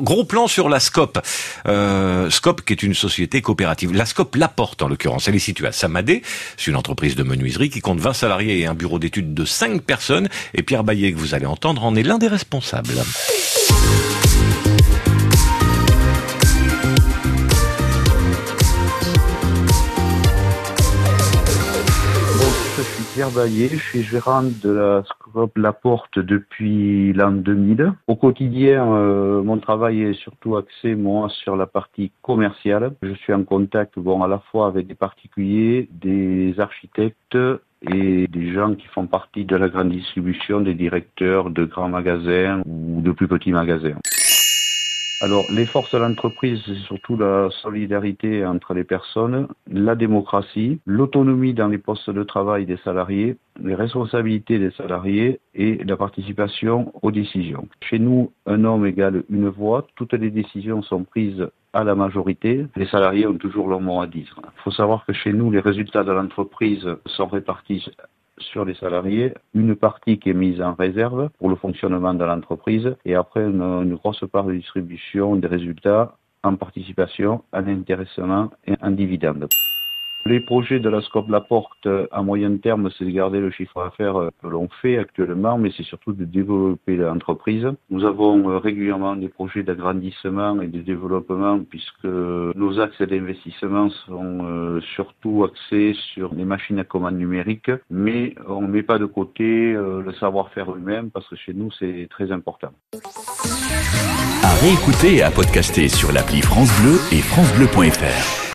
Gros plan sur la SCOP. Euh, SCOP qui est une société coopérative. La SCOP Laporte en l'occurrence. Elle est située à Samadé. C'est une entreprise de menuiserie qui compte 20 salariés et un bureau d'études de 5 personnes. Et Pierre Baillet que vous allez entendre en est l'un des responsables. Pierre je suis gérant de la Scope La Porte depuis l'an 2000. Au quotidien, euh, mon travail est surtout axé moi sur la partie commerciale. Je suis en contact bon à la fois avec des particuliers, des architectes et des gens qui font partie de la grande distribution, des directeurs de grands magasins ou de plus petits magasins. Alors, les forces de l'entreprise, c'est surtout la solidarité entre les personnes, la démocratie, l'autonomie dans les postes de travail des salariés, les responsabilités des salariés et la participation aux décisions. Chez nous, un homme égale une voix. Toutes les décisions sont prises à la majorité. Les salariés ont toujours leur mot à dire. Il faut savoir que chez nous, les résultats de l'entreprise sont répartis sur les salariés, une partie qui est mise en réserve pour le fonctionnement de l'entreprise et après une, grosse part de distribution des résultats en participation, en intéressement et en dividende. Les projets de la SCOP Laporte à moyen terme, c'est de garder le chiffre d'affaires que l'on fait actuellement, mais c'est surtout de développer l'entreprise. Nous avons euh, régulièrement des projets d'agrandissement et de développement puisque nos axes d'investissement sont euh, surtout axés sur les machines à commande numérique, mais on ne met pas de côté euh, le savoir-faire humain parce que chez nous c'est très important. À réécouter et à podcaster sur l'appli France Bleu et francebleu.fr.